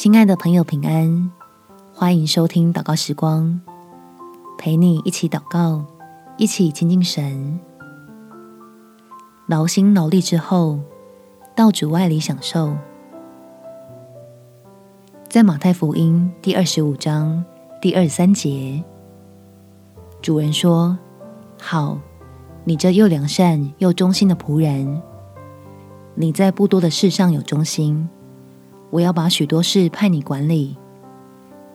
亲爱的朋友，平安！欢迎收听祷告时光，陪你一起祷告，一起亲近神。劳心劳力之后，到主爱里享受。在马太福音第二十五章第二三节，主人说：“好，你这又良善又忠心的仆人，你在不多的事上有忠心。”我要把许多事派你管理，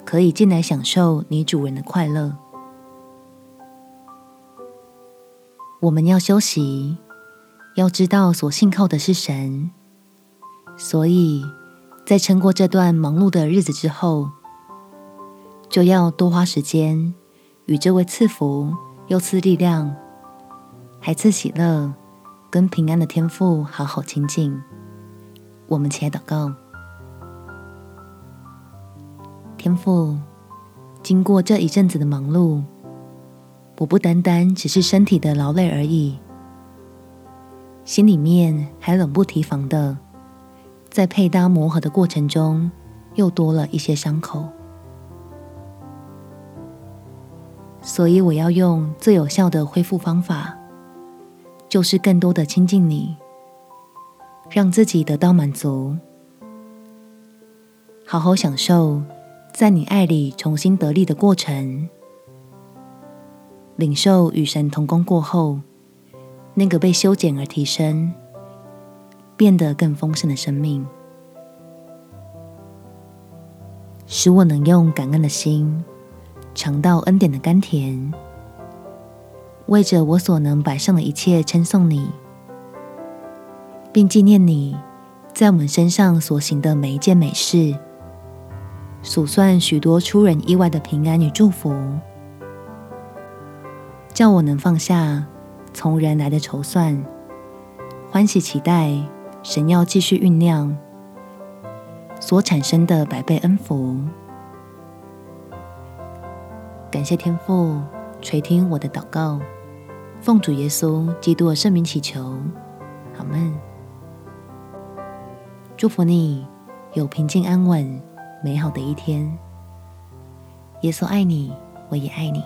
可以进来享受你主人的快乐。我们要休息，要知道所信靠的是神，所以在撑过这段忙碌的日子之后，就要多花时间与这位赐福又赐力量、还赐喜乐跟平安的天父好好亲近。我们起来祷告。天父，经过这一阵子的忙碌，我不单单只是身体的劳累而已，心里面还冷不提防的，在配搭磨合的过程中，又多了一些伤口。所以我要用最有效的恢复方法，就是更多的亲近你，让自己得到满足，好好享受。在你爱里重新得力的过程，领受与神同工过后，那个被修剪而提升、变得更丰盛的生命，使我能用感恩的心尝到恩典的甘甜，为着我所能摆上的一切称颂你，并纪念你在我们身上所行的每一件美事。数算许多出人意外的平安与祝福，叫我能放下从人来的筹算，欢喜期待神要继续酝酿所产生的百倍恩福。感谢天父垂听我的祷告，奉主耶稣基督的圣名祈求，阿们。祝福你有平静安稳美好的一天，耶稣爱你，我也爱你。